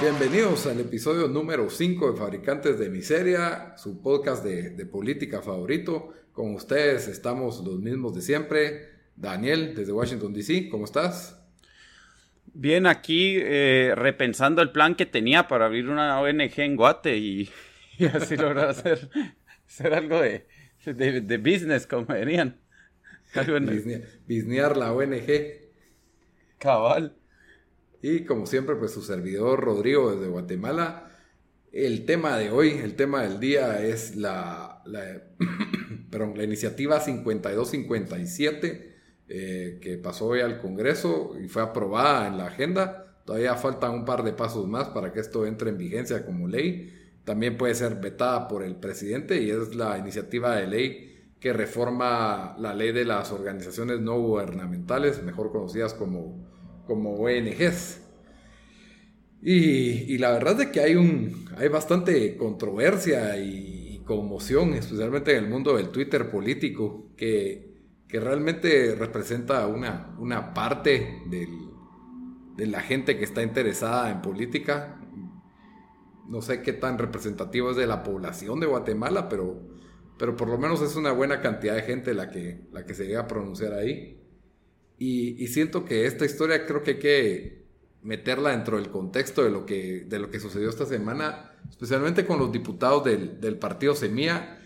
Bienvenidos al episodio número 5 de Fabricantes de Miseria, su podcast de, política favorito. Con ustedes estamos los mismos de siempre. Daniel, desde Washington, D.C., ¿cómo estás? Bien, aquí eh, repensando el plan que tenía para abrir una ONG en Guate y, así lograr hacer, hacer algo de, de, business, como dirían. Bisnear la ONG. Cabal. Y como siempre, pues su servidor Rodrigo desde Guatemala. El tema de hoy, el tema del día es la, la, la iniciativa 5257 eh, que pasó hoy al Congreso y fue aprobada en la agenda. Todavía faltan un par de pasos más para que esto entre en vigencia como ley. También puede ser vetada por el presidente y es la iniciativa de ley que reforma la ley de las organizaciones no gubernamentales, mejor conocidas como como ONGs. Y, y, la verdad es que hay, un, hay bastante controversia y, conmoción, especialmente en el mundo del Twitter político, que, que realmente representa una, una parte del, de la gente que está interesada en política. No sé qué tan representativo es de la población de Guatemala, pero, pero por lo menos es una buena cantidad de gente la que, la que se llega a pronunciar ahí. Y, siento que esta historia creo que hay que meterla dentro del contexto de lo que, de lo que sucedió esta semana, especialmente con los diputados del, del partido Semilla.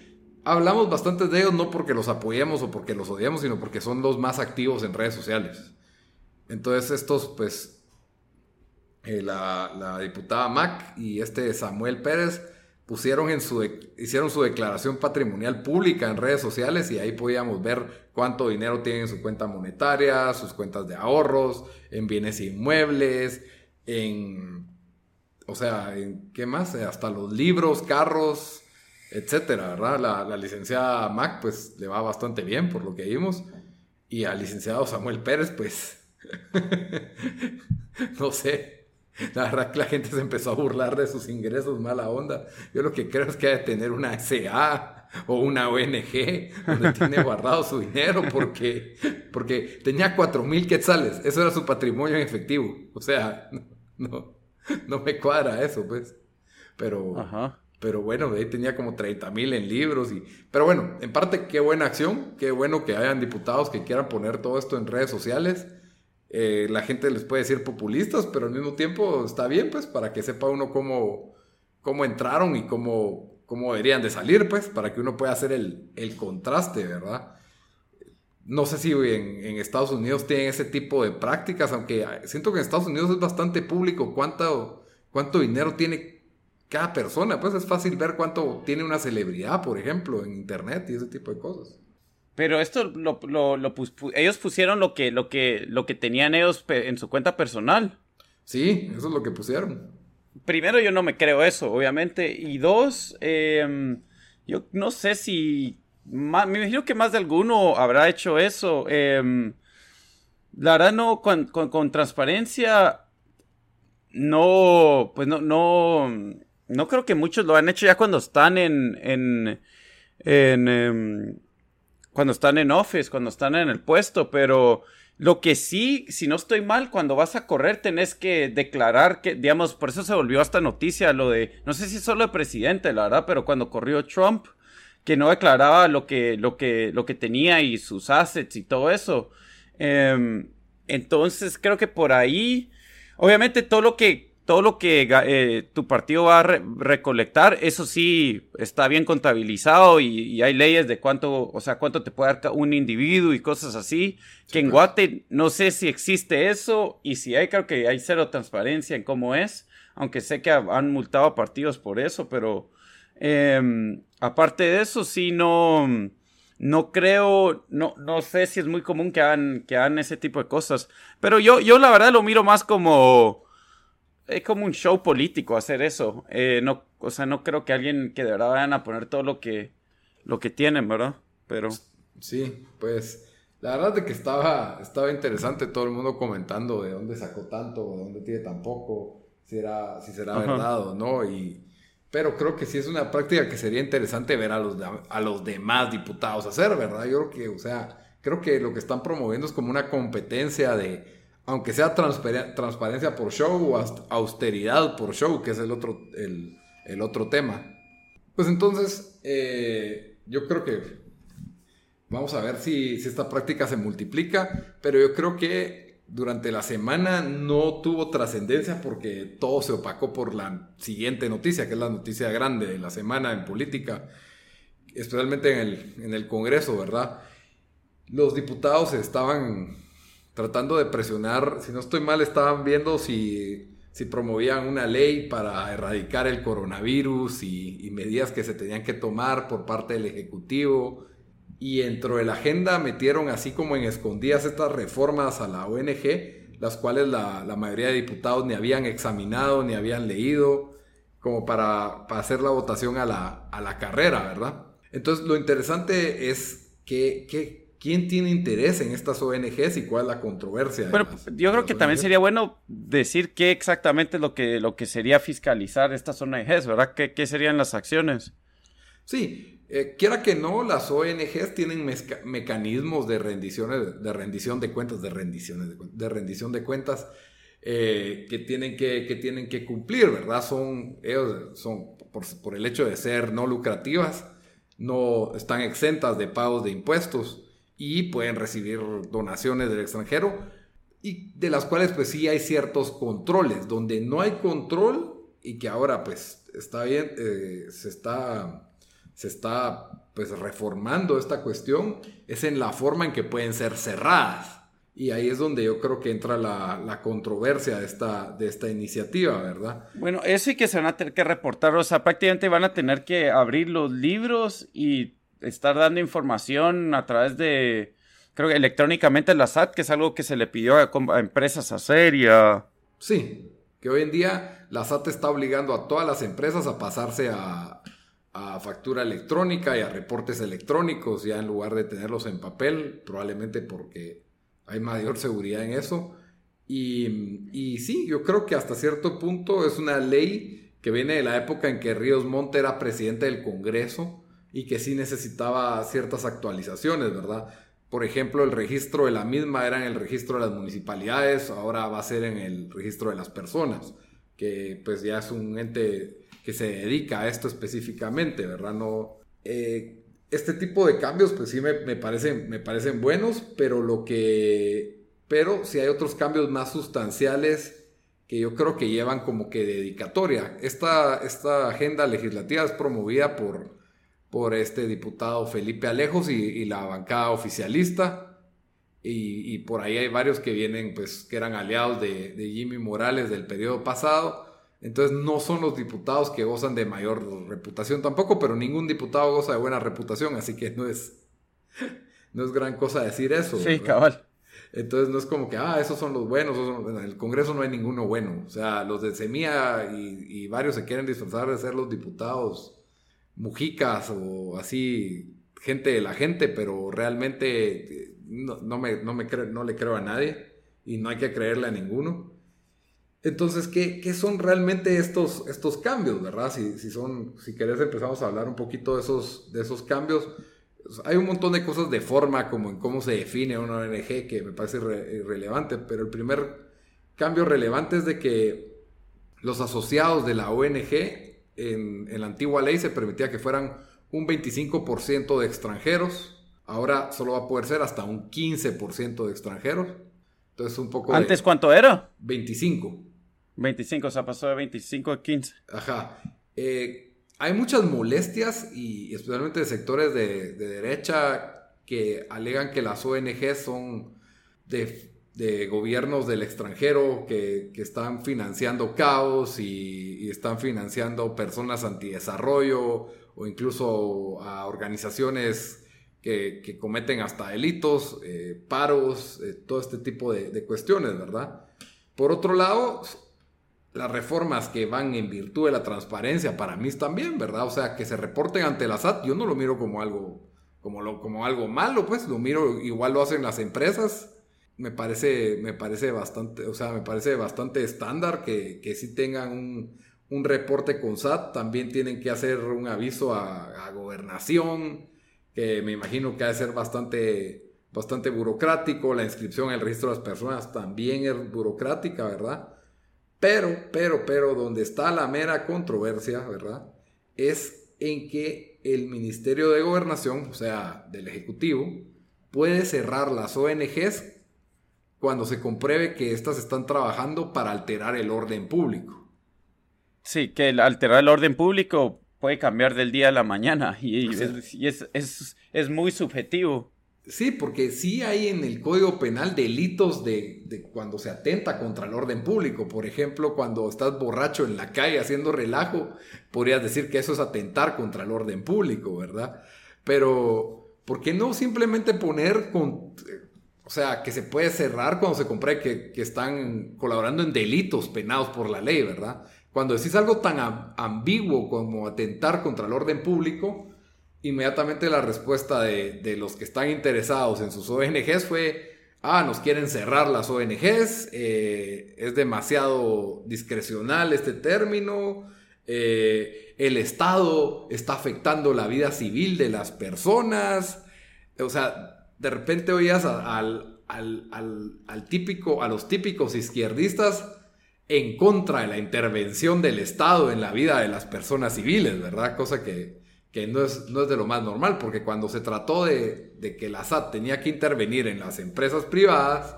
Hablamos bastante de ellos no porque los apoyemos o porque los odiamos, sino porque son los más activos en redes sociales. Entonces estos, pues, eh, la, la, diputada Mac y este Samuel Pérez pusieron en su, hicieron su declaración patrimonial pública en redes sociales y ahí podíamos ver cuánto dinero tienen en su cuenta monetaria, sus cuentas de ahorros, en bienes inmuebles, en, o sea, en qué más, hasta los libros, carros, etcétera, ¿verdad? La, la licenciada Mac, pues le va bastante bien por lo que vimos y al licenciado Samuel Pérez, pues, no sé, la verdad que la gente se empezó a burlar de sus ingresos, mala onda. Yo lo que creo es que hay que tener una SA o una ONG donde tiene guardado su dinero porque, porque tenía cuatro mil quetzales. Eso era su patrimonio en efectivo. O sea, no, no, me cuadra eso, pues. Pero, pero bueno, ahí tenía como 30 mil en libros. Y, pero bueno, en parte, qué buena acción. Qué bueno que hayan diputados que quieran poner todo esto en redes sociales eh, la gente les puede decir populistas, pero al mismo tiempo está bien, pues, para que sepa uno cómo, cómo entraron y cómo, cómo deberían de salir, pues, para que uno pueda hacer el, el contraste, ¿verdad? No sé si en, en, Estados Unidos tienen ese tipo de prácticas, aunque siento que en Estados Unidos es bastante público cuánto, cuánto dinero tiene cada persona. Pues es fácil ver cuánto tiene una celebridad, por ejemplo, en Internet y ese tipo de cosas. Pero esto lo, lo, ellos pusieron lo que, lo que, lo que tenían ellos en su cuenta personal. Sí, eso es lo que pusieron. Primero, yo no me creo eso, obviamente. Y dos, em, yo no sé si. me imagino que más de alguno habrá hecho eso. Em, la verdad, no, con, con, transparencia, no, pues no, no, no creo que muchos lo han hecho ya cuando están en, en, en em, cuando están en office, cuando están en el puesto, pero lo que sí, si no estoy mal, cuando vas a correr tenés que declarar que, digamos, por eso se volvió esta noticia, lo de, no sé si solo de presidente, la verdad, pero cuando corrió Trump, que no declaraba lo que, lo que, lo que tenía y sus assets y todo eso. Em, entonces creo que por ahí, obviamente todo lo que todo lo que eh, tu partido va a recolectar, eso sí está bien contabilizado y, hay leyes de cuánto, o sea, cuánto te puede dar un individuo y cosas así. que en Guate no sé si existe eso y si hay, creo que hay cero transparencia en cómo es, aunque sé que han multado partidos por eso, pero em, aparte de eso, sí no, no creo, no, no sé si es muy común que hagan, que hagan ese tipo de cosas. Pero yo, yo la verdad lo miro más como es como un show político hacer eso. Eh, no, o sea, no creo que alguien que de verdad vayan a poner todo lo que, lo que tienen, ¿verdad? Pero. Sí, pues. La verdad es que estaba, estaba interesante todo el mundo comentando de dónde sacó tanto, de dónde tiene tan poco, si, era, si será verdad o no. Y, pero creo que sí es una práctica que sería interesante ver a los, a los demás diputados hacer, ¿verdad? Yo creo que, o sea, creo que lo que están promoviendo es como una competencia de aunque sea transparencia por show o austeridad por show, que es el otro, el, otro tema. Pues entonces, eh, yo creo que vamos a ver si, si esta práctica se multiplica, pero yo creo que durante la semana no tuvo trascendencia porque todo se opacó por la siguiente noticia, que es la noticia grande de la semana en política, especialmente en el, en el Congreso, ¿verdad? Los diputados estaban tratando de presionar, si no estoy mal, estaban viendo si, si promovían una ley para erradicar el coronavirus y, medidas que se tenían que tomar por parte del Ejecutivo. Y dentro de la agenda metieron así como en escondidas estas reformas a la ONG, las cuales la, la mayoría de diputados ni habían examinado ni habían leído, como para, para hacer la votación a la, a la carrera, ¿verdad? Entonces lo interesante es que, que quién tiene interés en estas ONGs y cuál es la controversia. Bueno, yo creo que también sería bueno decir qué exactamente es lo que, lo que sería fiscalizar estas ONGs, ¿verdad? ¿Qué, serían las acciones? Sí, eh, quiera que no, las ONGs tienen mecanismos de rendiciones, de rendición de cuentas, de rendiciones, de, rendición de cuentas eh, que, tienen que, que, tienen que cumplir, ¿verdad? Son, ellos son, por, por el hecho de ser no lucrativas, no están exentas de pagos de impuestos y pueden recibir donaciones del extranjero y de las cuales pues sí hay ciertos controles, donde no hay control y que ahora pues está bien, eh, se está, se está pues reformando esta cuestión, es en la forma en que pueden ser cerradas. Y ahí es donde yo creo que entra la, controversia de esta, de esta iniciativa, ¿verdad? Bueno, eso sí que se van a tener que reportar, o sea, prácticamente van a tener que abrir los libros y estar dando información a través de, creo que electrónicamente la SAT, que es algo que se le pidió a, empresas hacer y a... Sí, que hoy en día la SAT está obligando a todas las empresas a pasarse a, a factura electrónica y a reportes electrónicos, ya en lugar de tenerlos en papel, probablemente porque hay mayor seguridad en eso. Y, y, sí, yo creo que hasta cierto punto es una ley que viene de la época en que Ríos Montt era presidente del Congreso y que sí necesitaba ciertas actualizaciones, ¿verdad? Por ejemplo, el registro de la misma era en el registro de las municipalidades, ahora va a ser en el registro de las personas, que pues ya es un ente que se dedica a esto específicamente, ¿verdad? No, eh, este tipo de cambios pues sí me, parecen, me parecen buenos, pero lo que... Pero si hay otros cambios más sustanciales que yo creo que llevan como que dedicatoria. Esta, esta agenda legislativa es promovida por por este diputado Felipe Alejos y, la bancada oficialista. Y, por ahí hay varios que vienen, pues, que eran aliados de, Jimmy Morales del periodo pasado. Entonces no son los diputados que gozan de mayor reputación tampoco, pero ningún diputado goza de buena reputación, así que no es, no es gran cosa decir eso. Sí, cabal. Entonces no es como que, ah, esos son los buenos, en el Congreso no hay ninguno bueno. O sea, los de Semilla y, y varios se quieren disfrazar de ser los diputados mujicas o así, gente de la gente, pero realmente eh, no, me, no, me no le creo a nadie y no hay que creerle a ninguno. Entonces, ¿qué, qué son realmente estos, estos cambios, verdad? Si, si, son, si querés empezamos a hablar un poquito de esos, de esos cambios. Hay un montón de cosas de forma, como en cómo se define una ONG, que me parece relevante, pero el primer cambio relevante es de que los asociados de la ONG en, la antigua ley se permitía que fueran un 25% de extranjeros. Ahora solo va a poder ser hasta un 15% de extranjeros. Entonces un poco... ¿Antes cuánto era? 25. 25, o sea, pasó de 25 a 15. Ajá. Eh, hay muchas molestias y especialmente de sectores de, de derecha que alegan que las ONG son de de gobiernos del extranjero que, están financiando caos y, están financiando personas antidesarrollo o incluso a organizaciones que, cometen hasta delitos, eh, paros, eh, todo este tipo de, de, cuestiones, ¿verdad? Por otro lado, las reformas que van en virtud de la transparencia para mí también, ¿verdad? O sea, que se reporten ante la SAT, yo no lo miro como algo, como, lo, como algo malo, pues lo miro, igual lo hacen las empresas me parece, me parece bastante, o sea, me parece bastante estándar que, que sí tengan un, reporte con SAT, también tienen que hacer un aviso a, gobernación, que me imagino que ha de ser bastante, bastante burocrático, la inscripción en el registro de las personas también es burocrática, ¿verdad? Pero, pero, pero, donde está la mera controversia, ¿verdad? Es en que el Ministerio de Gobernación, o sea, del Ejecutivo, puede cerrar las ONGs cuando se compruebe que éstas están trabajando para alterar el orden público. Sí, que el alterar el orden público puede cambiar del día a la mañana y, es, muy subjetivo. Sí, porque sí hay en el Código Penal delitos de, de, cuando se atenta contra el orden público. Por ejemplo, cuando estás borracho en la calle haciendo relajo, podrías decir que eso es atentar contra el orden público, ¿verdad? Pero, ¿por qué no simplemente poner con, o sea, que se puede cerrar cuando se compruebe que, que, están colaborando en delitos penados por la ley, ¿verdad? Cuando decís algo tan ambiguo como atentar contra el orden público, inmediatamente la respuesta de, los que están interesados en sus ONGs fue, ah, nos quieren cerrar las ONGs, eh, es demasiado discrecional este término, eh, el Estado está afectando la vida civil de las personas, o sea, de repente oías al, al, típico, a los típicos izquierdistas en contra de la intervención del Estado en la vida de las personas civiles, ¿verdad? Cosa que, no, es, no, es, de lo más normal, porque cuando se trató de, que la SAT tenía que intervenir en las empresas privadas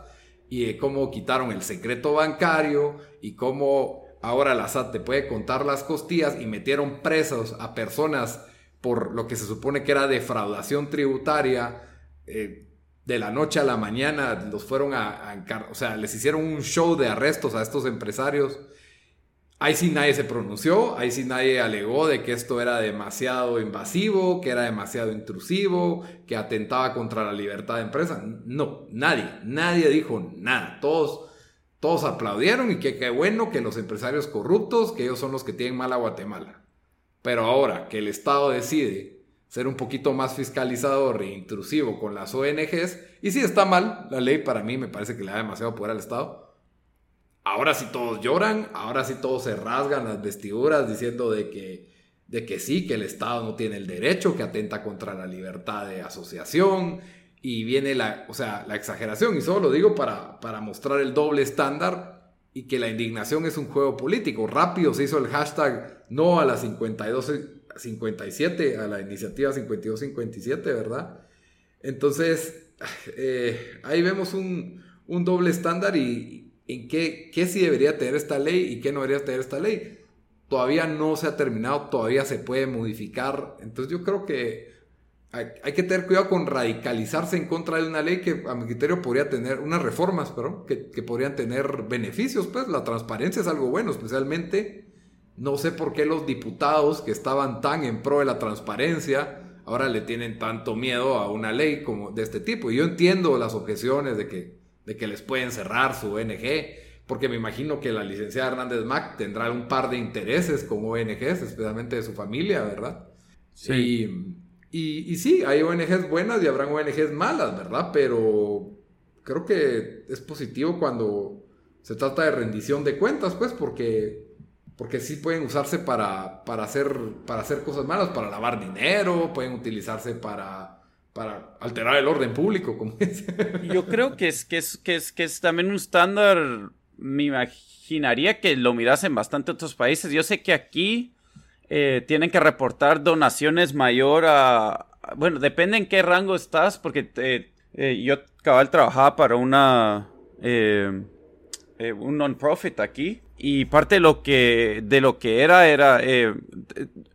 y de cómo quitaron el secreto bancario y cómo ahora la SAT te puede contar las costillas y metieron presos a personas por lo que se supone que era defraudación tributaria, eh, de la noche a la mañana los fueron a, o sea, les hicieron un show de arrestos a estos empresarios. Ahí sí nadie se pronunció, ahí sí nadie alegó de que esto era demasiado invasivo, que era demasiado intrusivo, que atentaba contra la libertad de empresa. No, nadie, nadie dijo nada. Todos, todos aplaudieron y que qué bueno que los empresarios corruptos, que ellos son los que tienen mal a Guatemala. Pero ahora que el Estado decide ser un poquito más fiscalizador e intrusivo con las ONGs. Y si está mal, la ley para mí me parece que le da demasiado poder al Estado. Ahora sí todos lloran, ahora sí todos se rasgan las vestiduras diciendo de que, de que sí, que el Estado no tiene el derecho, que atenta contra la libertad de asociación. Y viene la, o sea, la exageración, y solo lo digo para, para mostrar el doble estándar y que la indignación es un juego político. Rápido se hizo el hashtag no a las 52 57, a la iniciativa 52-57, ¿verdad? Entonces, eh, ahí vemos un, doble estándar y en qué, qué sí debería tener esta ley y qué no debería tener esta ley. Todavía no se ha terminado, todavía se puede modificar. Entonces yo creo que hay, que tener cuidado con radicalizarse en contra de una ley que a mi criterio podría tener, unas reformas, pero que, que podrían tener beneficios, pues la transparencia es algo bueno, especialmente no sé por qué los diputados que estaban tan en pro de la transparencia ahora le tienen tanto miedo a una ley como de este tipo. Y yo entiendo las objeciones de que, de que les pueden cerrar su ONG, porque me imagino que la licenciada Hernández Mac tendrá un par de intereses con ONGs, especialmente de su familia, ¿verdad? Sí. Y, y, sí, hay ONGs buenas y habrán ONGs malas, ¿verdad? Pero creo que es positivo cuando se trata de rendición de cuentas, pues, porque porque sí pueden usarse para, para, hacer, para hacer cosas malas, para lavar dinero, pueden utilizarse para, para alterar el orden público, como Yo creo que es, que es, que es, que es también un estándar, me imaginaría que lo mirasen bastante otros países. Yo sé que aquí eh, tienen que reportar donaciones mayor a... Bueno, depende en qué rango estás, porque eh, eh, yo cabal trabajaba para una... un non-profit aquí y parte de lo que, de lo que era, era eh,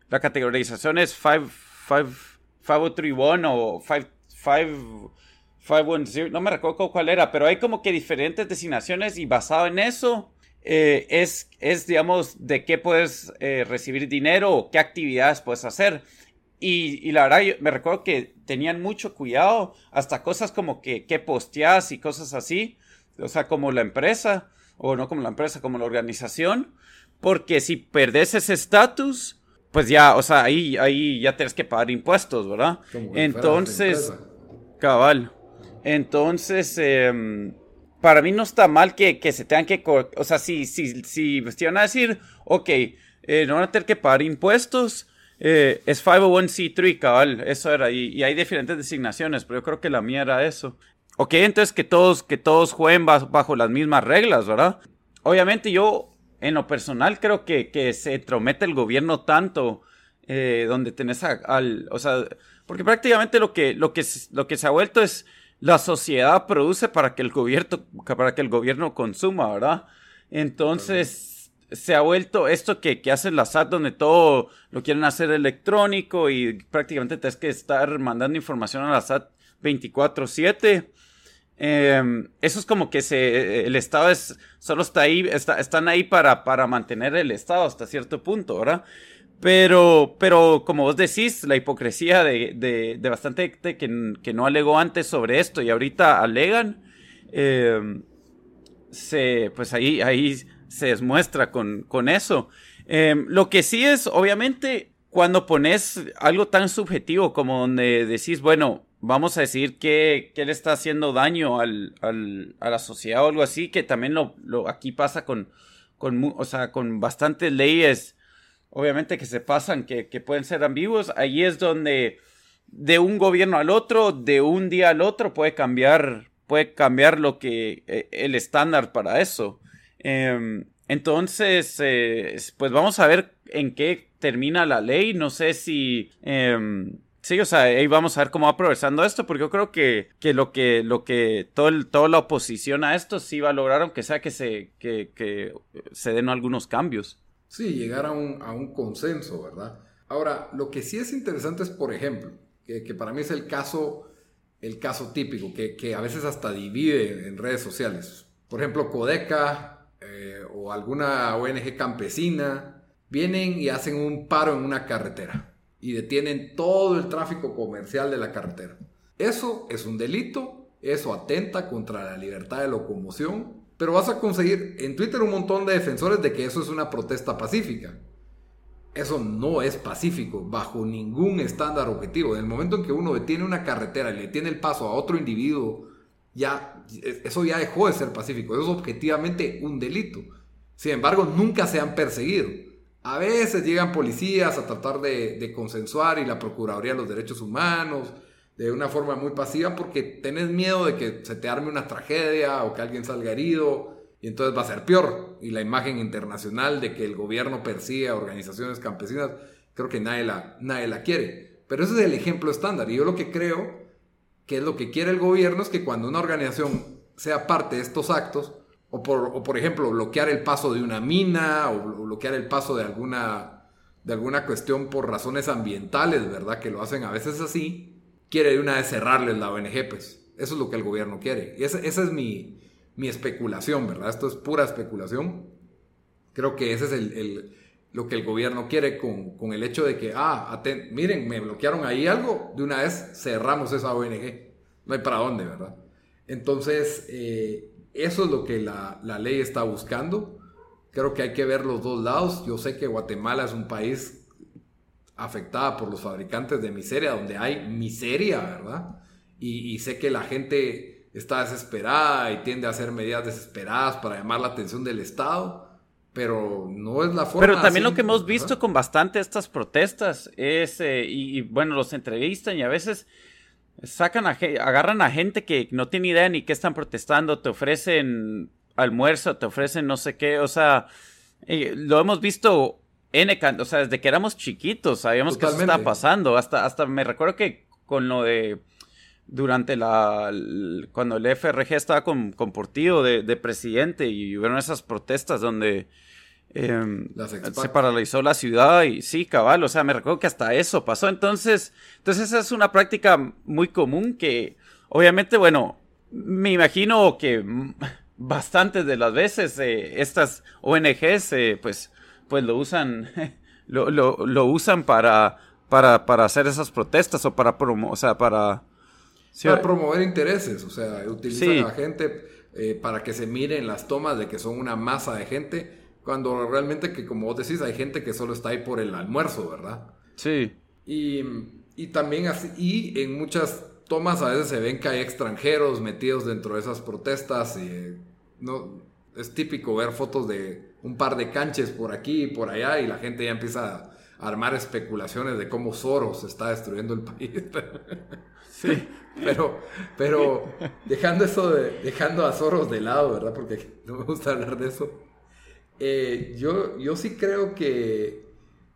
la categorización es 5031 o 510, no me recuerdo cuál era, pero hay como que diferentes designaciones y basado en eso eh, es, es, digamos, de qué puedes eh, recibir dinero o qué actividades puedes hacer. Y, y, la verdad, me recuerdo que tenían mucho cuidado, hasta cosas como que, que posteas y cosas así, o sea, como la empresa o no como la empresa, como la organización, porque si perdes ese estatus, pues ya, o sea, ahí, ahí ya tienes que pagar impuestos, ¿verdad? Entonces, cabal. Entonces, em, para mí no está mal que, se tengan que, o sea, si, si, si te van a decir, ok, eh, no van a tener que pagar impuestos, Eh, es 501c3, cabal, eso era. Y, hay diferentes designaciones, pero yo creo que la mía era eso. Ok, entonces que todos, que todos jueguen bajo las mismas reglas, ¿verdad? Obviamente yo, en lo personal, creo que, que se entromete el gobierno tanto, eh, donde tenés al, o sea, porque prácticamente lo que, lo que, lo que se ha vuelto es la sociedad produce para que el gobierno, para que el gobierno consuma, ¿verdad? Entonces, se ha vuelto esto que, que hace la SAT, donde todo lo quieren hacer electrónico y prácticamente tienes que estar mandando información a la SAT 24-7. Em, eso es como que se, el Estado es, solo está ahí, está, están ahí para, para mantener el Estado hasta cierto punto, ¿verdad? Pero, pero como vos decís, la hipocresía de, de, bastante gente que, que, no alegó antes sobre esto y ahorita alegan, em, se, pues ahí, ahí se demuestra con, con eso. Em, lo que sí es, obviamente, cuando pones algo tan subjetivo como donde decís, bueno, vamos a decir que, que le está haciendo daño al, al, a la sociedad o algo así, que también lo, lo aquí pasa con, con, o sea, con bastantes leyes obviamente que se pasan, que, pueden ser ambiguos, ahí es donde de un gobierno al otro, de un día al otro, puede cambiar, puede cambiar lo que, eh, el estándar para eso. Em, entonces, eh, pues vamos a ver en qué termina la ley. No sé si. Em, sí, o sea, ahí vamos a ver cómo va progresando esto, porque yo creo que, que lo que, lo que todo toda la oposición a esto sí va a lograr, aunque sea que se, que, que se den algunos cambios. Sí, llegar a un, a un consenso, ¿verdad? Ahora, lo que sí es interesante es, por ejemplo, que, que para mí es el caso, el caso típico, que, que, a veces hasta divide en redes sociales. Por ejemplo, Codeca eh, o alguna ONG campesina vienen y hacen un paro en una carretera y detienen todo el tráfico comercial de la carretera. Eso es un delito, eso atenta contra la libertad de locomoción pero vas a conseguir en Twitter un montón de defensores de que eso es una protesta pacífica. Eso no es pacífico bajo ningún estándar objetivo. En el momento en que uno detiene una carretera y le tiene el paso a otro individuo, ya eso ya dejó de ser pacífico. Eso es objetivamente un delito. Sin embargo, nunca se han perseguido. A veces llegan policías a tratar de, consensuar y la Procuraduría de los Derechos Humanos de una forma muy pasiva porque tenés miedo de que se te arme una tragedia o que alguien salga herido y entonces va a ser peor. Y la imagen internacional de que el gobierno persigue a organizaciones campesinas, creo que nadie la, nadie la quiere. Pero ese es el ejemplo estándar. Y yo lo que creo que es lo que quiere el gobierno es que cuando una organización sea parte de estos actos, o por, o por ejemplo bloquear el paso de una mina, o bloquear el paso de alguna, de alguna cuestión por razones ambientales, ¿verdad? Que lo hacen a veces así quiere de una vez cerrarles la ONG, pues. Eso es lo que el gobierno quiere. Y esa, es mi, mi, especulación, ¿verdad? Esto es pura especulación. Creo que ese es el, lo que el gobierno quiere con, con el hecho de que, ah, miren, me bloquearon ahí algo, de una vez cerramos esa ONG. No hay para dónde, ¿verdad? Entonces, eh, eso es lo que la, la ley está buscando. Creo que hay que ver los dos lados. Yo sé que Guatemala es un país afectada por los fabricantes de miseria, donde hay miseria, ¿verdad? Y, sé que la gente está desesperada y tiende a hacer medidas desesperadas para llamar la atención del Estado, pero no es la forma. Pero también lo que hemos visto con bastante estas protestas es, eh, y, bueno, los entrevistan y a veces sacan a, agarran a gente que no tiene idea ni qué están protestando, te ofrecen almuerzo, te ofrecen no sé qué, o sea, eh, lo hemos visto N, o sea, desde que éramos chiquitos sabíamos que eso estaba pasando. Hasta, hasta me recuerdo que con lo de durante la cuando el FRG estaba con, con Portillo de, presidente y hubieron esas protestas donde em, se paralizó la ciudad y sí, cabal, o sea, me recuerdo que hasta eso pasó. Entonces, entonces esa es una práctica muy común que obviamente, bueno, me imagino que bastantes de las veces eh, estas ONGs eh, pues pues lo usan, lo, lo, lo usan para, para, para, hacer esas protestas o para promo, o sea, para... para promover intereses, o sea, utilizan a gente eh, para que se miren las tomas de que son una masa de gente, cuando realmente que como vos decís, hay gente que solo está ahí por el almuerzo, ¿verdad? Sí. Y, y también así, y en muchas tomas a veces se ven que hay extranjeros metidos dentro de esas protestas y no, es típico ver fotos de un par de canches por aquí y por allá y la gente ya empieza armar especulaciones de cómo Soros está destruyendo el país. sí. Pero, pero dejando eso de, dejando a Soros de lado, ¿verdad? Porque no me gusta hablar de eso. Eh, yo, yo sí creo que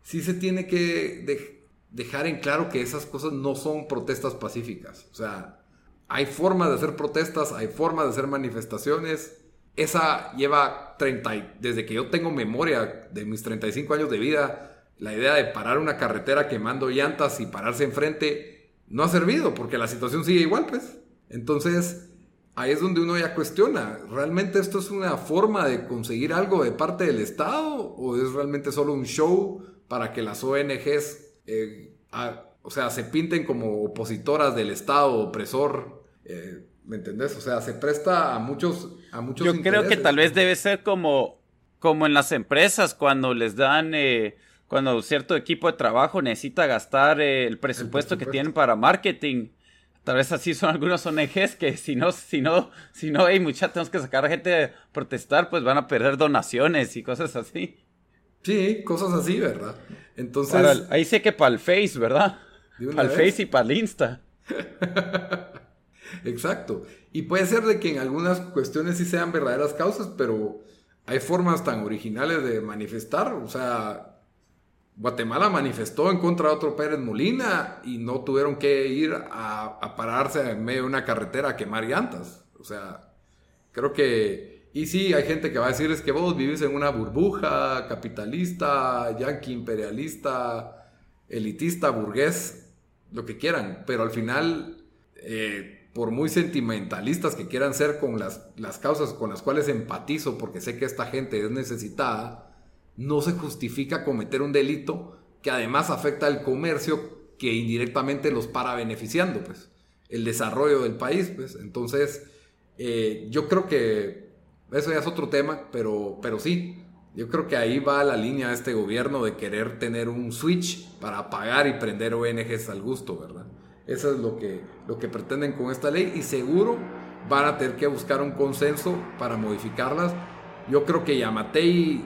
sí se tiene que dejar en claro que esas cosas no son protestas pacíficas. O sea, hay formas de hacer protestas, hay formas de hacer manifestaciones. Esa lleva 30, desde que yo tengo memoria de mis 35 años de vida, la idea de parar una carretera quemando llantas y pararse enfrente no ha servido porque la situación sigue igual, pues. Entonces, ahí es donde uno ya cuestiona, ¿realmente esto es una forma de conseguir algo de parte del Estado o es realmente solo un show para que las ONGs, eh, o sea, se pinten como opositoras del Estado opresor eh, ¿Me entendés? O sea, se presta a muchos, a muchos Yo creo que tal vez debe ser como, como en las empresas cuando les dan, eh, cuando cierto equipo de trabajo necesita gastar el, presupuesto que tienen para marketing. Tal vez así son algunos ONGs que si no, si no, si no, hay mucha, tenemos que sacar a gente a protestar, pues van a perder donaciones y cosas así. Sí, cosas así, ¿verdad? Entonces. ahí sé que para el Face, ¿verdad? Para el Face y para el Insta. Exacto. Y puede ser de que en algunas cuestiones sí sean verdaderas causas, pero hay formas tan originales de manifestar. O sea, Guatemala manifestó en contra de otro Pérez Molina y no tuvieron que ir a, pararse en medio de una carretera a quemar llantas. O sea, creo que... Y sí, hay gente que va a decir es que vos vivís en una burbuja capitalista, yanqui imperialista, elitista, burgués, lo que quieran, pero al final eh, por muy sentimentalistas que quieran ser con las, las causas con las cuales empatizo, porque sé que esta gente es necesitada, no se justifica cometer un delito que además afecta al comercio que indirectamente los para beneficiando, pues, el desarrollo del país, pues. Entonces, eh, yo creo que eso ya es otro tema, pero, pero sí, yo creo que ahí va la línea de este gobierno de querer tener un switch para apagar y prender ONGs al gusto, ¿verdad? Eso es lo que, lo que pretenden con esta ley y seguro van a tener que buscar un consenso para modificarlas. Yo creo que Yamatei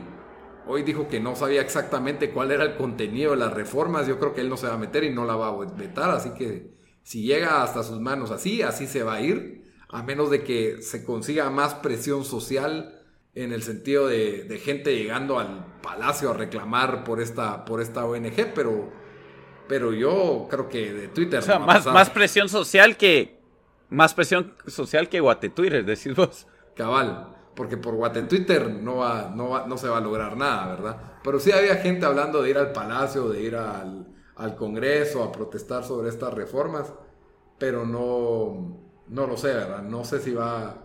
hoy dijo que no sabía exactamente cuál era el contenido de las reformas. Yo creo que él no se va a meter y no la va a vetar. Así que si llega hasta sus manos así, así se va a ir. A menos de que se consiga más presión social en el sentido de, de gente llegando al palacio a reclamar por esta, por esta ONG. Pero pero yo creo que de Twitter. O sea, más, más presión social que. Más presión social que Guate Twitter, decís vos. Cabal. Porque por Guate Twitter no, va, no, no se va a lograr nada, ¿verdad? Pero sí había gente hablando de ir al palacio, de ir al, al Congreso a protestar sobre estas reformas. Pero no. No lo sé, ¿verdad? No sé si va.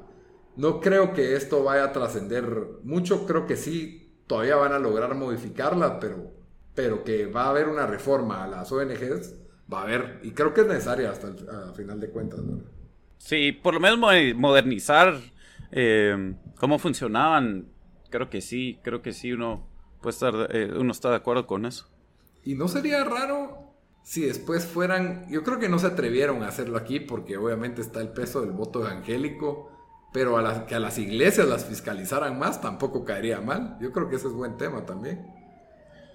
No creo que esto vaya a trascender mucho. Creo que sí, todavía van a lograr modificarla, pero pero que va a haber una reforma a las ONGs, va a haber, y creo que es necesaria hasta el final de cuentas. Sí, por lo menos modernizar eh, cómo funcionaban, creo que sí, creo que sí, uno, puede estar, eh, uno está de acuerdo con eso. Y no sería raro si después fueran, yo creo que no se atrevieron a hacerlo aquí porque obviamente está el peso del voto evangélico, pero a las, que a las iglesias las fiscalizaran más tampoco caería mal. Yo creo que ese es buen tema también.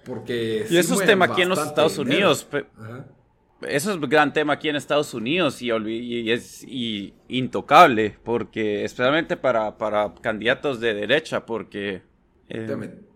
Porque y eso es tema aquí en los Estados Unidos. Eso es un gran tema aquí en Estados Unidos y, es intocable, porque especialmente para, para, candidatos de derecha, porque... Eh,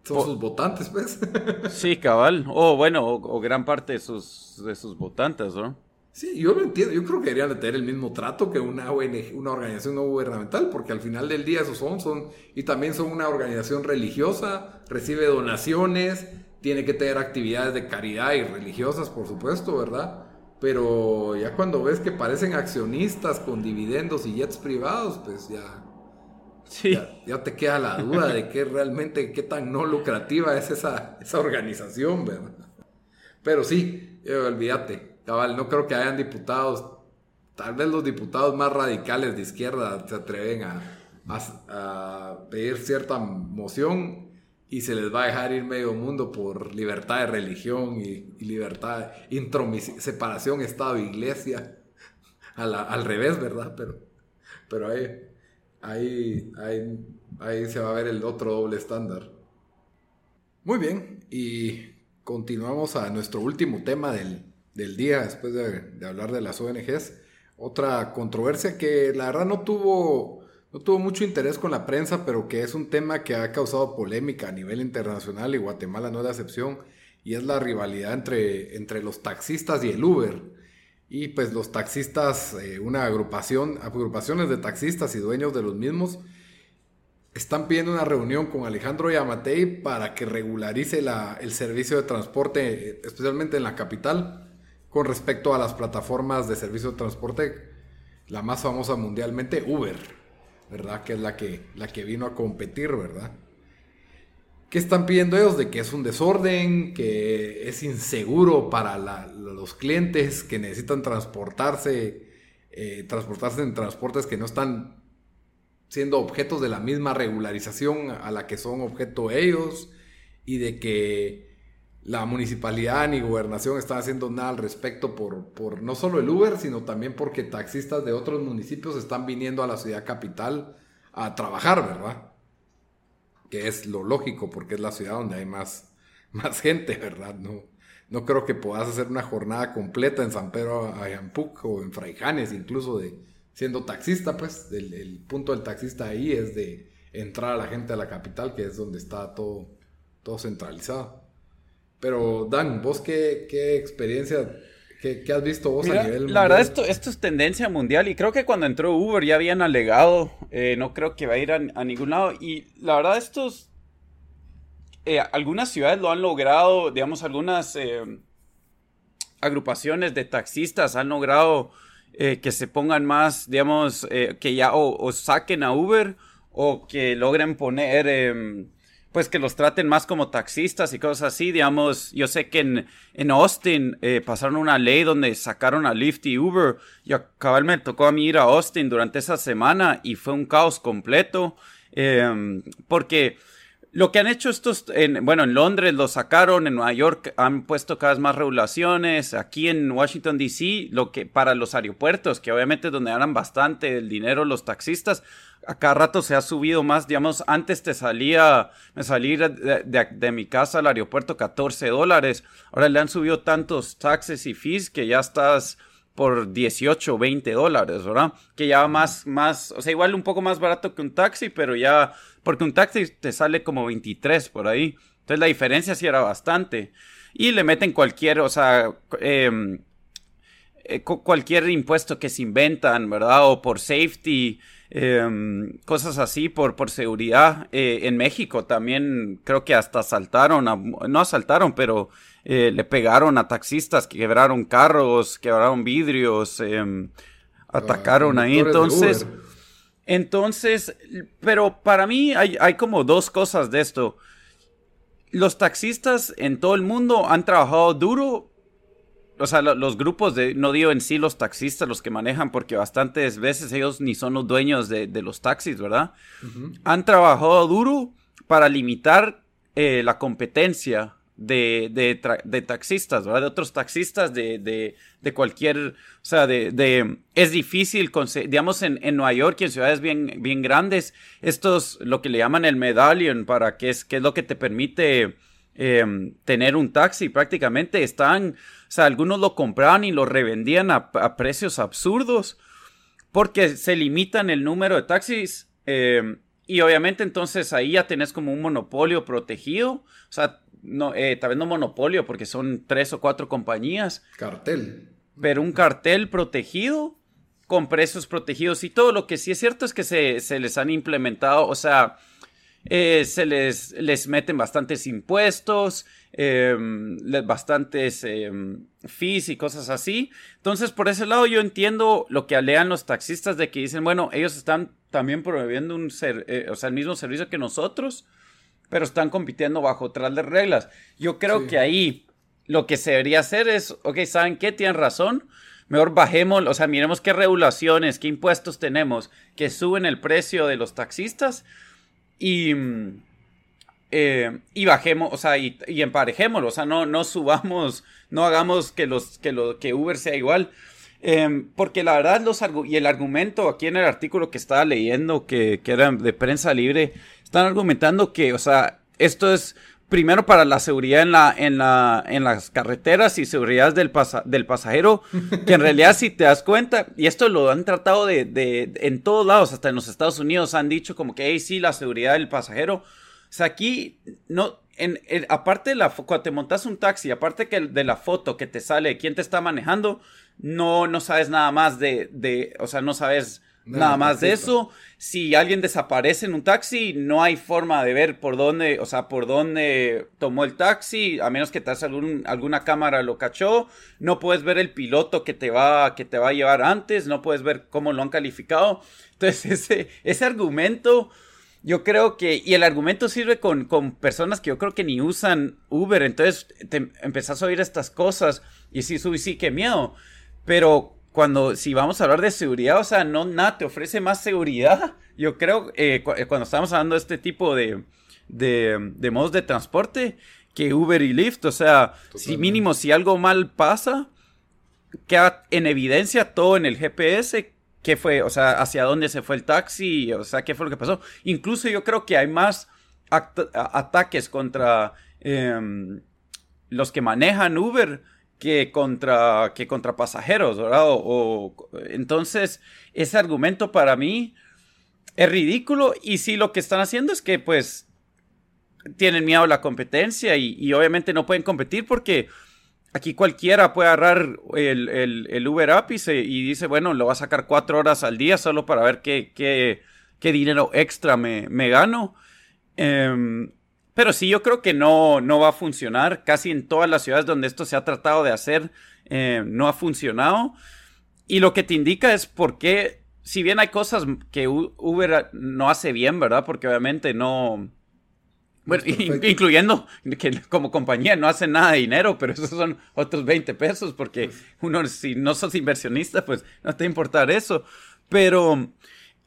son sus votantes, pues. sí, cabal. O bueno, o, gran parte de sus, de sus votantes, ¿no? Sí, yo lo entiendo. Yo creo que deberían de tener el mismo trato que una ONG, una organización no gubernamental, porque al final del día esos son, son, y también son una organización religiosa, recibe donaciones, tiene que tener actividades de caridad y religiosas, por supuesto, ¿verdad? Pero ya cuando ves que parecen accionistas con dividendos y jets privados, pues ya, sí. ya, te queda la duda de qué realmente, qué tan no lucrativa es esa, esa organización, ¿verdad? Pero sí, eh, olvídate, cabal, no creo que hayan diputados, tal vez los diputados más radicales de izquierda se atreven a, a pedir cierta moción y se les va a dejar ir medio mundo por libertad de religión y, libertad, separación Estado-Iglesia, al revés, ¿verdad? Pero, pero ahí, ahí, ahí, ahí se va a ver el otro doble estándar. Muy bien, y continuamos a nuestro último tema del, día, después de, hablar de las ONGs. Otra controversia que la verdad no tuvo, no tuvo mucho interés con la prensa, pero que es un tema que ha causado polémica a nivel internacional y Guatemala no es la excepción, y es la rivalidad entre, entre los taxistas y el Uber. Y pues los taxistas, eh, una agrupación, agrupaciones de taxistas y dueños de los mismos, están pidiendo una reunión con Alejandro Yamatei para que regularice el servicio de transporte, especialmente en la capital, con respecto a las plataformas de servicio de transporte, la más famosa mundialmente, Uber, ¿verdad? Que es la que, la que vino a competir, ¿verdad? ¿Qué están pidiendo ellos? De que es un desorden, que es inseguro para los clientes que necesitan transportarse, eh, transportarse en transportes que no están siendo objetos de la misma regularización a la que son objeto ellos y de que la municipalidad ni gobernación están haciendo nada al respecto por, por no solo el Uber, sino también porque taxistas de otros municipios están viniendo a la ciudad capital a trabajar, ¿verdad? Que es lo lógico porque es la ciudad donde hay más, más gente, ¿verdad? No, no creo que puedas hacer una jornada completa en San Pedro Ayampuc o en Fraijanes incluso de, siendo taxista, pues el, punto del taxista ahí es de entrar a la gente a la capital, que es donde está todo, todo centralizado. Pero Dan, vos qué, qué experiencia, qué, has visto vos a nivel La verdad, esto, esto es tendencia mundial y creo que cuando entró Uber ya habían alegado, eh, no creo que va a ir a, ningún lado. Y la verdad, estos, eh, algunas ciudades lo han logrado, digamos, algunas eh, agrupaciones de taxistas han logrado que se pongan más, digamos, que ya o, saquen a Uber o que logren poner, em, pues que los traten más como taxistas y cosas así, digamos, yo sé que en, en Austin eh, pasaron una ley donde sacaron a Lyft y Uber y cabal me tocó a mí ir a Austin durante esa semana y fue un caos completo em, porque lo que han hecho estos, en, bueno, en Londres lo sacaron, en Nueva York han puesto cada vez más regulaciones, aquí en Washington DC, lo que para los aeropuertos, que obviamente es donde ganan bastante el dinero los taxistas, a cada rato se ha subido más, digamos, antes te salía, me salí de, mi casa al aeropuerto 14 dólares, ahora le han subido tantos taxes y fees que ya estás por 18 o 20 dólares, ¿verdad? Que ya más, más, o sea, igual un poco más barato que un taxi, pero ya, porque un taxi te sale como 23 por ahí. Entonces la diferencia sí era bastante. Y le meten cualquier, o sea, em, eh, cualquier impuesto que se inventan, ¿verdad? O por safety, em, cosas así, por, por seguridad. Eh, en México también creo que hasta asaltaron, no asaltaron, pero eh, le pegaron a taxistas que quebraron carros, quebraron vidrios, em, atacaron ahí. Entonces, entonces, pero para mí hay, hay como dos cosas de esto. Los taxistas en todo el mundo han trabajado duro o sea, los grupos de, no digo en sí los taxistas, los que manejan, porque bastantes veces ellos ni son los dueños de, los taxis, ¿verdad? Han trabajado duro para limitar eh, la competencia de, de, taxistas, ¿verdad? De otros taxistas de, de cualquier, o sea, de, es difícil, digamos, en, en, Nueva York y en ciudades bien, bien grandes, estos, lo que le llaman el medallion, para que es, que es lo que te permite em, tener un taxi, prácticamente están, o sea, algunos lo compraban y lo revendían a, precios absurdos, porque se limitan el número de taxis, em, y obviamente entonces ahí ya tenés como un monopolio protegido. O sea, no, eh, tal vez no monopolio, porque son tres o cuatro compañías. Cartel. Pero un cartel protegido, con precios protegidos. Y todo lo que sí es cierto es que se, les han implementado, o sea, eh, se les, les meten bastantes impuestos, em, bastantes em, fees y cosas así. Entonces, por ese lado, yo entiendo lo que alean los taxistas de que dicen, bueno, ellos están también promoviendo un ser, eh, o sea, el mismo servicio que nosotros pero están compitiendo bajo otras reglas. Yo creo que ahí lo que se debería hacer es, ok, ¿saben qué? Tienen razón. Mejor bajemos, o sea, miremos qué regulaciones, qué impuestos tenemos que suben el precio de los taxistas y, eh, y bajemos, o sea, y, emparejémoslo, o sea, no, no subamos, no hagamos que, los, que, lo, que Uber sea igual. Em, porque la verdad, los y el argumento aquí en el artículo que estaba leyendo, que, que era de prensa libre, están argumentando que, o sea, esto es primero para la seguridad en, la, en, la, en las carreteras y seguridad del, del pasajero, que en realidad si te das cuenta, y esto lo han tratado de, de, en todos lados, hasta en los Estados Unidos han dicho como que, hey, sí, la seguridad del pasajero. O sea, aquí, no, en, aparte de la, cuando te montas un taxi, aparte que de la foto que te sale, quién te está manejando, no, no sabes nada más de, de o sea, no sabes Nada más de eso. Si alguien desaparece en un taxi, no hay forma de ver por dónde, o sea, por dónde tomó el taxi, a menos que te algún, alguna cámara lo cachó. No puedes ver el piloto que te va, que te va a llevar antes, no puedes ver cómo lo han calificado. Entonces, ese, ese argumento, yo creo que, y el argumento sirve con, con personas que yo creo que ni usan Uber. Entonces, te empezás a oír estas cosas y sí, sí, sí, qué miedo. Pero cuando, si vamos a hablar de seguridad, o sea, no nada te ofrece más seguridad. Yo creo, eh, eh, cuando estamos hablando de este tipo de, de, modos de transporte, que Uber y Lyft, o sea, si mínimo, si algo mal pasa, queda en evidencia todo en el GPS, qué fue, o sea, hacia dónde se fue el taxi, o sea, qué fue lo que pasó. Incluso yo creo que hay más ataques contra em, los que manejan Uber que contra, que contra pasajeros, ¿verdad? O, entonces, ese argumento para mí es ridículo y si lo que están haciendo es que pues tienen miedo a la competencia y, obviamente no pueden competir porque aquí cualquiera puede agarrar el, el, Uber App y, y, dice, bueno, lo va a sacar cuatro horas al día solo para ver qué, qué, qué dinero extra me, me gano. Em, pero sí, yo creo que no, no va a funcionar. Casi en todas las ciudades donde esto se ha tratado de hacer, eh, no ha funcionado. Y lo que te indica es por qué, si bien hay cosas que Uber no hace bien, ¿verdad? Porque obviamente no... Bueno, incluyendo que como compañía no hace nada de dinero, pero esos son otros 20 pesos, porque pues uno, si no sos inversionista, pues no te importar eso. Pero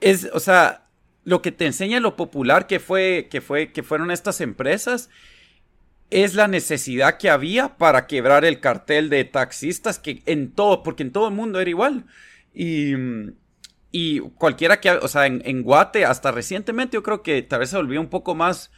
es, o sea, lo que te enseña lo popular que fue, que fue, que fueron estas empresas, es la necesidad que había para quebrar el cartel de taxistas que en todo, porque en todo el mundo era igual. Y, y cualquiera que, o sea, en, Guate, hasta recientemente yo creo que tal vez se volvió un poco más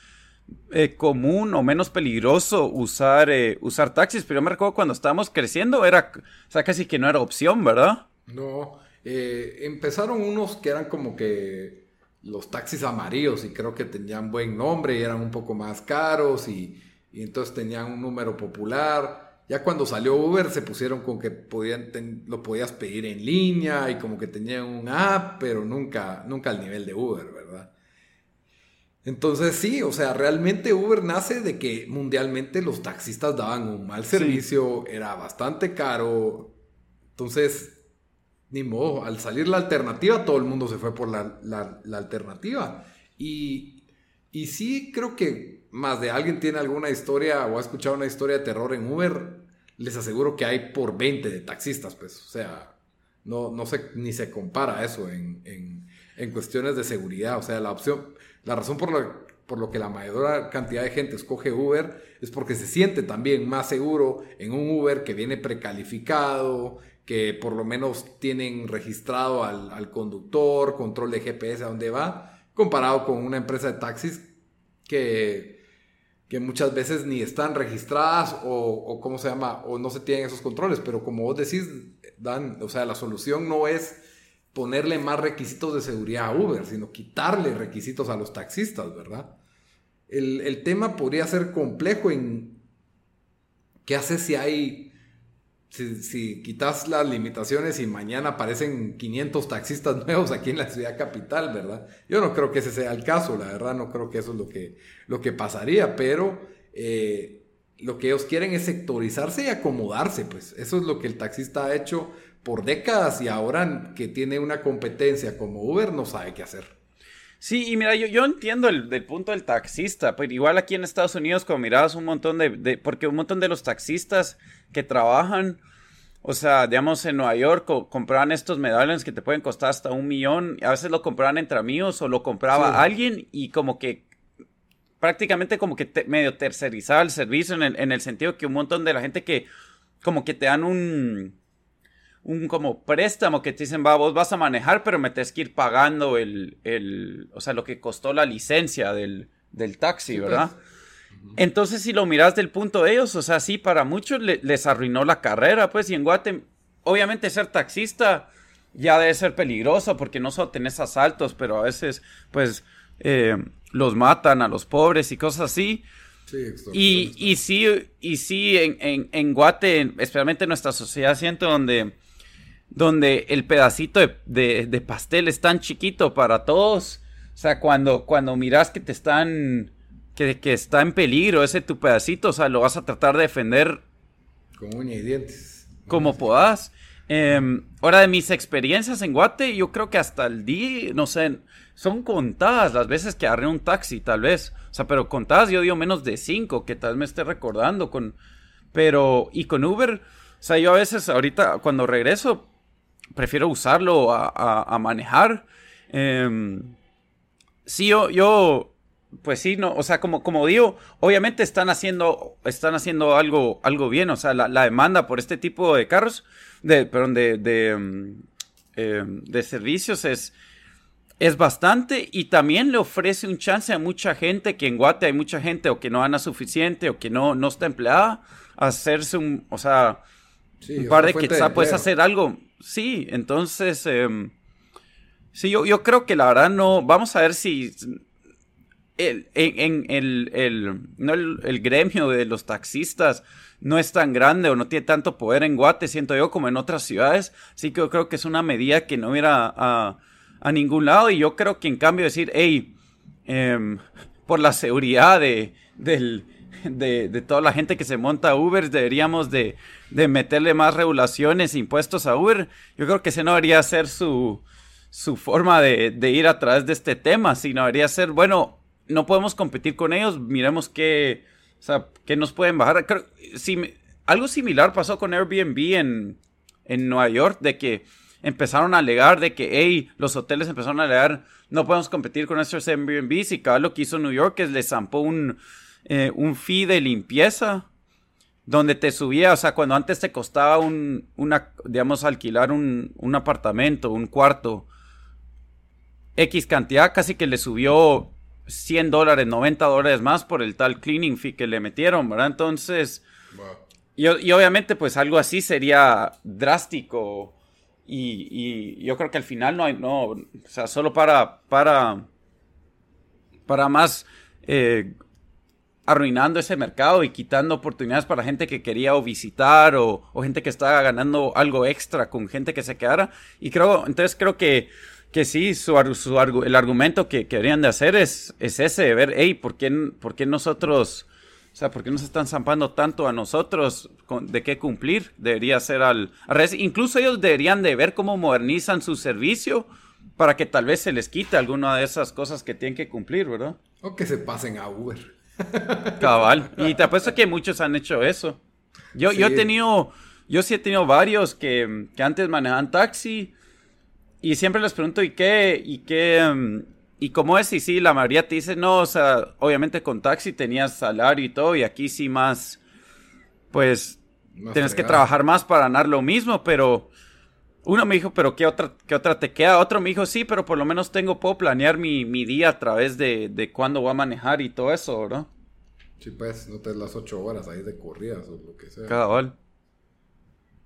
eh, común o menos peligroso usar, eh, usar taxis, pero yo me recuerdo cuando estábamos creciendo, era, o sea, casi que no era opción, ¿verdad? No, eh, empezaron unos que eran como que los taxis amarillos y creo que tenían buen nombre y eran un poco más caros y, entonces tenían un número popular. Ya cuando salió Uber se pusieron con que podían lo podías pedir en línea y como que tenían un app, pero nunca, nunca al nivel de Uber, ¿verdad? Entonces sí, o sea, realmente Uber nace de que mundialmente los taxistas daban un mal servicio, era bastante caro. Entonces ni modo, al salir la alternativa, todo el mundo se fue por la, alternativa. Y, y sí creo que más de alguien tiene alguna historia o ha escuchado una historia de terror en Uber, les aseguro que hay por 20 de taxistas, pues, o sea, no, no se, ni se compara eso en, en, cuestiones de seguridad, o sea, la opción, la razón por la, por lo que la mayor cantidad de gente escoge Uber es porque se siente también más seguro en un Uber que viene precalificado, que por lo menos tienen registrado al, conductor, control de GPS a dónde va, comparado con una empresa de taxis que, que muchas veces ni están registradas o, o, cómo se llama, o no se tienen esos controles, pero como vos decís, Dan, o sea, la solución no es ponerle más requisitos de seguridad a Uber, sino quitarle requisitos a los taxistas, ¿verdad? El, el tema podría ser complejo en qué hace si hay si, quitas las limitaciones y mañana aparecen 500 taxistas nuevos aquí en la ciudad capital, ¿verdad? Yo no creo que ese sea el caso, la verdad, no creo que eso es lo que, lo que pasaría, pero eh, lo que ellos quieren es sectorizarse y acomodarse, pues eso es lo que el taxista ha hecho por décadas y ahora que tiene una competencia como Uber no sabe qué hacer. Sí, y mira, yo, yo entiendo el, punto del taxista, pero igual aquí en Estados Unidos, como mirabas un montón de, porque un montón de los taxistas que trabajan, o sea, digamos en Nueva York compraban estos medallones que te pueden costar hasta un millón, a veces lo compraban entre amigos o lo compraba alguien y como que prácticamente como que medio tercerizaba el servicio en el, en el sentido que un montón de la gente que como que te dan un un como préstamo que te dicen, va, vos vas a manejar, pero me tienes que ir pagando el, el o sea, lo que costó la licencia del, del taxi, ¿verdad? Entonces, si lo miras del punto de ellos, o sea, sí, para muchos les arruinó la carrera, pues, y en Guate, obviamente ser taxista ya debe ser peligroso porque no solo tenés asaltos, pero a veces, pues, eh, los matan a los pobres y cosas así. Sí, y, y, sí, y sí, en, en, Guate, especialmente en nuestra sociedad, siento donde, donde el pedacito de, de, pastel es tan chiquito para todos. O sea, cuando, cuando miras que te están, que, que está en peligro ese tu pedacito, o sea, lo vas a tratar de defender. Con uña y dientes. Como podás. Em, ahora, de mis experiencias en Guate, yo creo que hasta el día, no sé, son contadas las veces que agarré un taxi, tal vez. O sea, pero contadas yo digo menos de cinco, que tal vez me esté recordando con... Pero, y con Uber, o sea, yo a veces ahorita cuando regreso, prefiero usarlo a, manejar. Eh, sí, yo, yo, pues sí, no, o sea, como, como digo, obviamente están haciendo, están haciendo algo, algo bien, o sea, la, la demanda por este tipo de carros, de, perdón, de, de, mm, eh, de servicios es, es bastante y también le ofrece un chance a mucha gente que en Guate hay mucha gente o que no gana suficiente o que no, no está empleada a hacerse un, o sea, un par de quetzal, puedes hacer algo. Sí, entonces, em, sí, yo, yo creo que la verdad no, vamos a ver si el, en, el, el, no el, gremio de los taxistas no es tan grande o no tiene tanto poder en Guate, siento yo, como en otras ciudades. Así que yo creo que es una medida que no hubiera... a a ningún lado. Y yo creo que en cambio decir, hey, em, por la seguridad de, de, toda la gente que se monta a Uber, deberíamos de, meterle más regulaciones impuestos a Uber. Yo creo que ese no debería ser su, su forma de, ir a través de este tema, sino debería ser, bueno, no podemos competir con ellos, miremos qué, o sea, qué nos pueden bajar. algo similar pasó con Airbnb en, en Nueva York, de que empezaron a alegar de que, hey, los hoteles empezaron a alegar, no podemos competir con nuestros Airbnbs y cada lo que hizo New York es le zampó un, eh, un fee de limpieza donde te subía, o sea, cuando antes te costaba un, una, digamos, alquilar un, un apartamento, un cuarto, X cantidad, casi que le subió 100 dólares, 90 dólares más por el tal cleaning fee que le metieron, ¿verdad? Entonces, y, y, obviamente pues algo así sería drástico y, yo creo que al final no hay, no, o sea, solo para, para, para más eh, arruinando ese mercado y quitando oportunidades para gente que quería o visitar o, gente que estaba ganando algo extra con gente que se quedara. Y creo, entonces creo que, que sí, su, su el argumento que, que, deberían de hacer es, es ese, de ver, hey, ¿por qué, por qué nosotros o sea, ¿por qué nos están zampando tanto a nosotros de qué cumplir? Debería ser al, revés. Incluso ellos deberían de ver cómo modernizan su servicio para que tal vez se les quite alguna de esas cosas que tienen que cumplir, ¿verdad? O que se pasen a Uber. Cabal. Y te apuesto que muchos han hecho eso. Yo, yo he tenido, yo sí he tenido varios que, que antes manejaban taxi y siempre les pregunto, ¿y qué, y qué, mm, y como es, y sí, la mayoría te dice, no, o sea, obviamente con taxi tenías salario y todo, y aquí sí más, pues, tienes que trabajar más para ganar lo mismo, pero uno me dijo, pero ¿qué otra, qué otra te queda? Otro me dijo, sí, pero por lo menos tengo, puedo planear mi, día a través de, de cuándo voy a manejar y todo eso, ¿no? Sí, pues, no te las ocho horas ahí de corridas o lo que sea. Cada hora.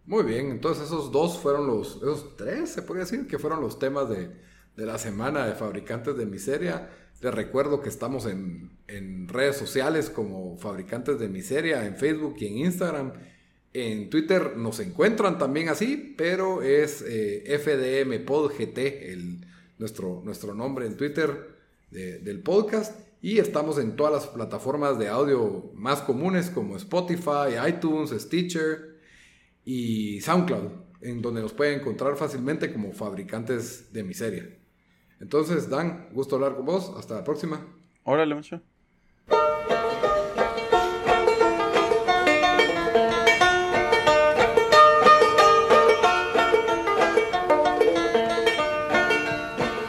Muy bien, entonces esos dos fueron los, esos tres, se podría decir, que fueron los temas de de la semana de Fabricantes de Miseria. Les recuerdo que estamos en, redes sociales como Fabricantes de Miseria, en Facebook y en Instagram. En Twitter nos encuentran también así, pero es eh, FDM Pod GT, el, nuestro, nuestro nombre en Twitter del podcast. Y estamos en todas las plataformas de audio más comunes como Spotify, iTunes, Stitcher y SoundCloud, en donde nos pueden encontrar fácilmente como fabricantes de miseria. Entonces, Dan, gusto hablar con vos. Hasta la próxima. Órale, mucho.